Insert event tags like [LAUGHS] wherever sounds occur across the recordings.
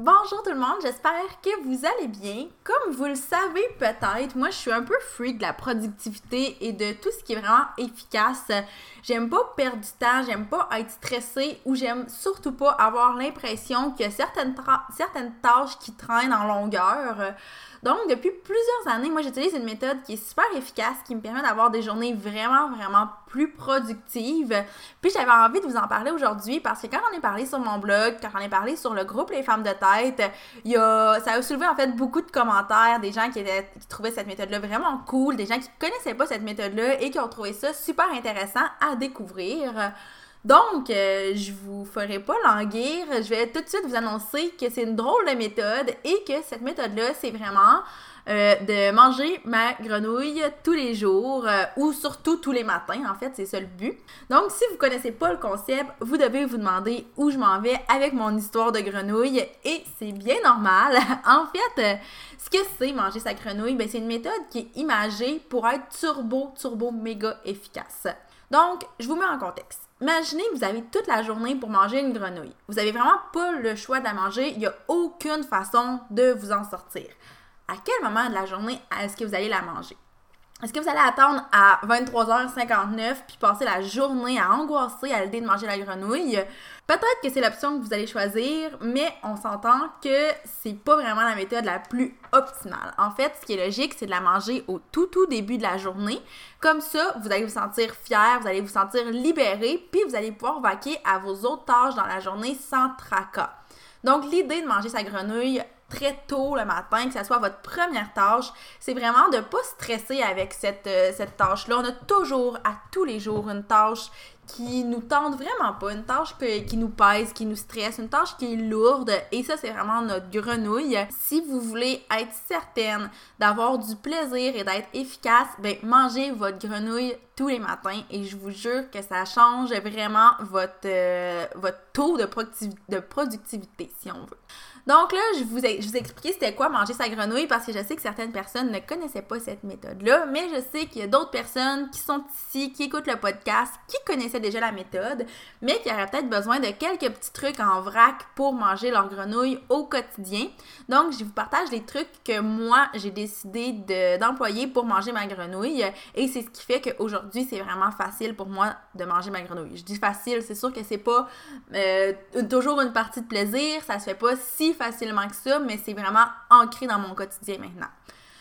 Bonjour tout le monde, j'espère que vous allez bien. Comme vous le savez peut-être, moi je suis un peu freak de la productivité et de tout ce qui est vraiment efficace. J'aime pas perdre du temps, j'aime pas être stressée ou j'aime surtout pas avoir l'impression que certaines, certaines tâches qui traînent en longueur. Donc, depuis plusieurs années, moi, j'utilise une méthode qui est super efficace, qui me permet d'avoir des journées vraiment, vraiment plus productives. Puis, j'avais envie de vous en parler aujourd'hui parce que quand j'en ai parlé sur mon blog, quand j'en ai parlé sur le groupe Les Femmes de Il y a, ça a soulevé en fait beaucoup de commentaires, des gens qui, étaient, qui trouvaient cette méthode-là vraiment cool, des gens qui connaissaient pas cette méthode-là et qui ont trouvé ça super intéressant à découvrir. Donc, euh, je vous ferai pas languir. Je vais tout de suite vous annoncer que c'est une drôle de méthode et que cette méthode-là, c'est vraiment euh, de manger ma grenouille tous les jours euh, ou surtout tous les matins. En fait, c'est ça le but. Donc, si vous connaissez pas le concept, vous devez vous demander où je m'en vais avec mon histoire de grenouille et c'est bien normal. [LAUGHS] en fait, ce que c'est manger sa grenouille, ben, c'est une méthode qui est imagée pour être turbo, turbo, méga efficace. Donc, je vous mets en contexte. Imaginez que vous avez toute la journée pour manger une grenouille. Vous n'avez vraiment pas le choix de la manger. Il n'y a aucune façon de vous en sortir. À quel moment de la journée est-ce que vous allez la manger? Est-ce que vous allez attendre à 23h59 puis passer la journée à angoisser à l'idée de manger la grenouille? Peut-être que c'est l'option que vous allez choisir, mais on s'entend que c'est pas vraiment la méthode la plus optimale. En fait, ce qui est logique, c'est de la manger au tout tout début de la journée. Comme ça, vous allez vous sentir fier, vous allez vous sentir libéré, puis vous allez pouvoir vaquer à vos autres tâches dans la journée sans tracas. Donc, l'idée de manger sa grenouille très tôt le matin, que ce soit votre première tâche, c'est vraiment de ne pas stresser avec cette, euh, cette tâche-là. On a toujours, à tous les jours, une tâche qui nous tente vraiment pas, une tâche qui nous pèse, qui nous stresse, une tâche qui est lourde et ça c'est vraiment notre grenouille. Si vous voulez être certaine d'avoir du plaisir et d'être efficace, ben mangez votre grenouille tous les matins et je vous jure que ça change vraiment votre, euh, taux de, de productivité si on veut. Donc là, je vous ai, je vous expliqué c'était quoi manger sa grenouille parce que je sais que certaines personnes ne connaissaient pas cette méthode-là, mais je sais qu'il y a d'autres personnes qui sont ici, qui écoutent le podcast, qui connaissaient déjà la méthode, mais qui auraient peut-être besoin de quelques petits trucs en vrac pour manger leur grenouille au quotidien. Donc, je vous partage des trucs que moi, j'ai décidé d'employer pour manger ma grenouille et c'est ce qui fait qu'aujourd'hui, c'est vraiment facile pour moi de manger ma grenouille. Je dis facile, c'est sûr que c'est pas euh, toujours une partie de plaisir, ça se fait pas si facilement que ça, mais c'est vraiment ancré dans mon quotidien maintenant.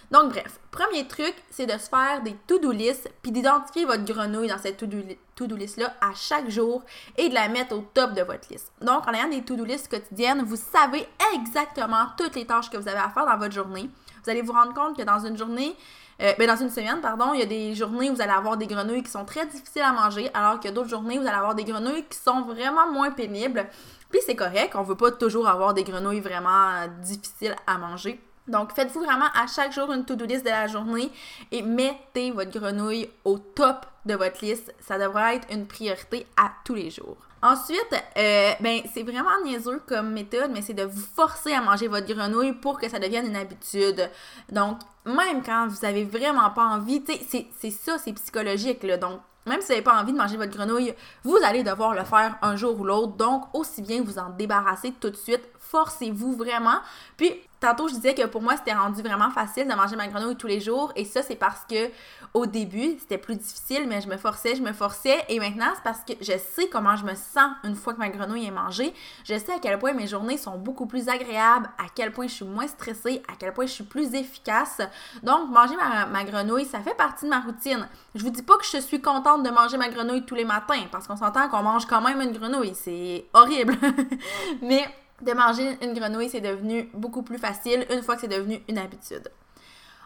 Donc bref, premier truc, c'est de se faire des to-do list puis d'identifier votre grenouille dans cette to-do list-là à chaque jour et de la mettre au top de votre liste. Donc en ayant des to-do list quotidiennes, vous savez exactement toutes les tâches que vous avez à faire dans votre journée. Vous allez vous rendre compte que dans une journée, euh, ben dans une semaine, pardon, il y a des journées où vous allez avoir des grenouilles qui sont très difficiles à manger, alors a d'autres journées où vous allez avoir des grenouilles qui sont vraiment moins pénibles. Puis c'est correct, on veut pas toujours avoir des grenouilles vraiment euh, difficiles à manger. Donc, faites-vous vraiment à chaque jour une to-do list de la journée et mettez votre grenouille au top de votre liste. Ça devrait être une priorité à tous les jours. Ensuite, euh, ben, c'est vraiment niaiseux comme méthode, mais c'est de vous forcer à manger votre grenouille pour que ça devienne une habitude. Donc, même quand vous avez vraiment pas envie, c'est ça, c'est psychologique, là. Donc, même si vous n'avez pas envie de manger votre grenouille, vous allez devoir le faire un jour ou l'autre. Donc, aussi bien vous en débarrasser tout de suite. Forcez-vous vraiment. Puis, tantôt, je disais que pour moi, c'était rendu vraiment facile de manger ma grenouille tous les jours. Et ça, c'est parce que au début, c'était plus difficile, mais je me forçais, je me forçais. Et maintenant, c'est parce que je sais comment je me sens une fois que ma grenouille est mangée. Je sais à quel point mes journées sont beaucoup plus agréables, à quel point je suis moins stressée, à quel point je suis plus efficace. Donc, manger ma, ma grenouille, ça fait partie de ma routine. Je vous dis pas que je suis contente de manger ma grenouille tous les matins, parce qu'on s'entend qu'on mange quand même une grenouille. C'est horrible. [LAUGHS] mais de manger une grenouille, c'est devenu beaucoup plus facile une fois que c'est devenu une habitude.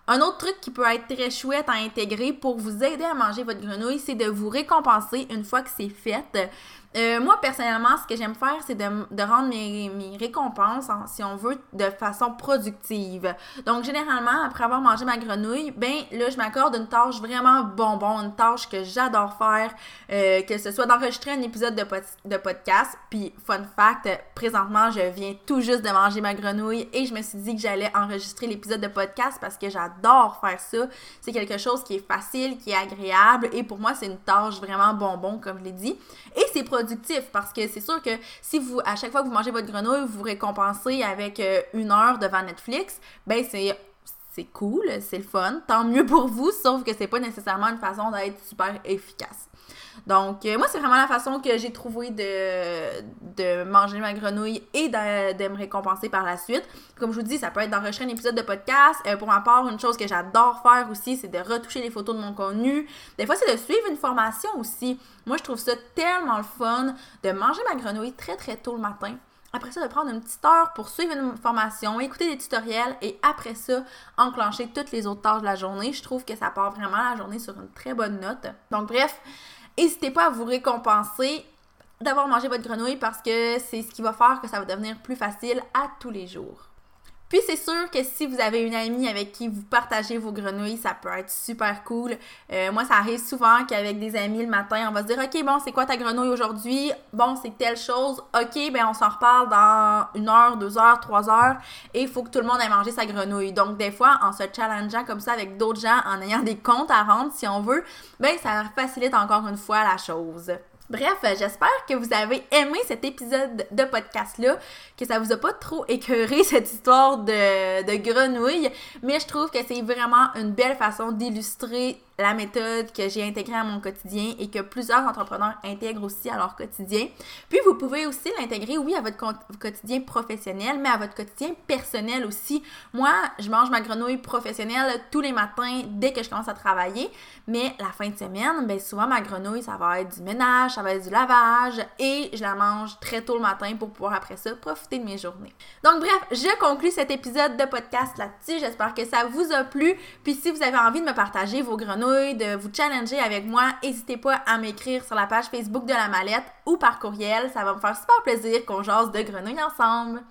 Un autre truc qui peut être très chouette à intégrer pour vous aider à manger votre grenouille, c'est de vous récompenser une fois que c'est fait. Euh, moi, personnellement, ce que j'aime faire, c'est de, rendre mes, récompenses, si on veut, de façon productive. Donc, généralement, après avoir mangé ma grenouille, ben là, je m'accorde une tâche vraiment bonbon, une tâche que j'adore faire, euh, que ce soit d'enregistrer un épisode de, podcast. Puis, fun fact, présentement, je viens tout juste de manger ma grenouille et je me suis dit que j'allais enregistrer l'épisode de podcast parce que j'adore faire ça. C'est quelque chose qui est facile, qui est agréable et pour moi, c'est une tâche vraiment bonbon, comme je l'ai dit. Parce que c'est sûr que si vous, à chaque fois que vous mangez votre grenouille, vous récompensez avec euh, une heure devant Netflix, ben c'est c'est cool, c'est le fun, tant mieux pour vous, sauf que c'est pas nécessairement une façon d'être super efficace. Donc, euh, moi, c'est vraiment la façon que j'ai trouvé de, manger ma grenouille et de, me récompenser par la suite. Comme je vous dis, ça peut être d'enregistrer un épisode de podcast. Euh, pour ma part, une chose que j'adore faire aussi, c'est de retoucher les photos de mon contenu. Des fois, c'est de suivre une formation aussi. Moi, je trouve ça tellement le fun de manger ma grenouille très, très tôt le matin. Après ça, de prendre une petite heure pour suivre une formation, écouter des tutoriels et après ça, enclencher toutes les autres tâches de la journée. Je trouve que ça part vraiment la journée sur une très bonne note. Donc bref, N'hésitez pas à vous récompenser d'avoir mangé votre grenouille parce que c'est ce qui va faire que ça va devenir plus facile à tous les jours. Puis c'est sûr que si vous avez une amie avec qui vous partagez vos grenouilles, ça peut être super cool. Euh, moi, ça arrive souvent qu'avec des amis le matin, on va se dire OK, bon, c'est quoi ta grenouille aujourd'hui? Bon, c'est telle chose. OK, ben on s'en reparle dans une heure, deux heures, trois heures. Et il faut que tout le monde ait mangé sa grenouille. Donc, des fois, en se challengeant comme ça avec d'autres gens, en ayant des comptes à rendre, si on veut, ben ça facilite encore une fois la chose. Bref, j'espère que vous avez aimé cet épisode de podcast-là, que ça vous a pas trop écœuré [LAUGHS] cette histoire de, de grenouille, mais je trouve que c'est vraiment une belle façon d'illustrer la méthode que j'ai intégrée à mon quotidien et que plusieurs entrepreneurs intègrent aussi à leur quotidien. Puis vous pouvez aussi l'intégrer, oui, à votre quotidien professionnel, mais à votre quotidien personnel aussi. Moi, je mange ma grenouille professionnelle tous les matins dès que je commence à travailler, mais la fin de semaine, ben souvent ma grenouille, ça va être du ménage, ça va être du lavage et je la mange très tôt le matin pour pouvoir après ça profiter de mes journées. Donc bref, je conclue cet épisode de podcast là-dessus. J'espère que ça vous a plu. Puis si vous avez envie de me partager vos de vous challenger avec moi, n'hésitez pas à m'écrire sur la page Facebook de la mallette ou par courriel. Ça va me faire super plaisir qu'on jase de grenouilles ensemble.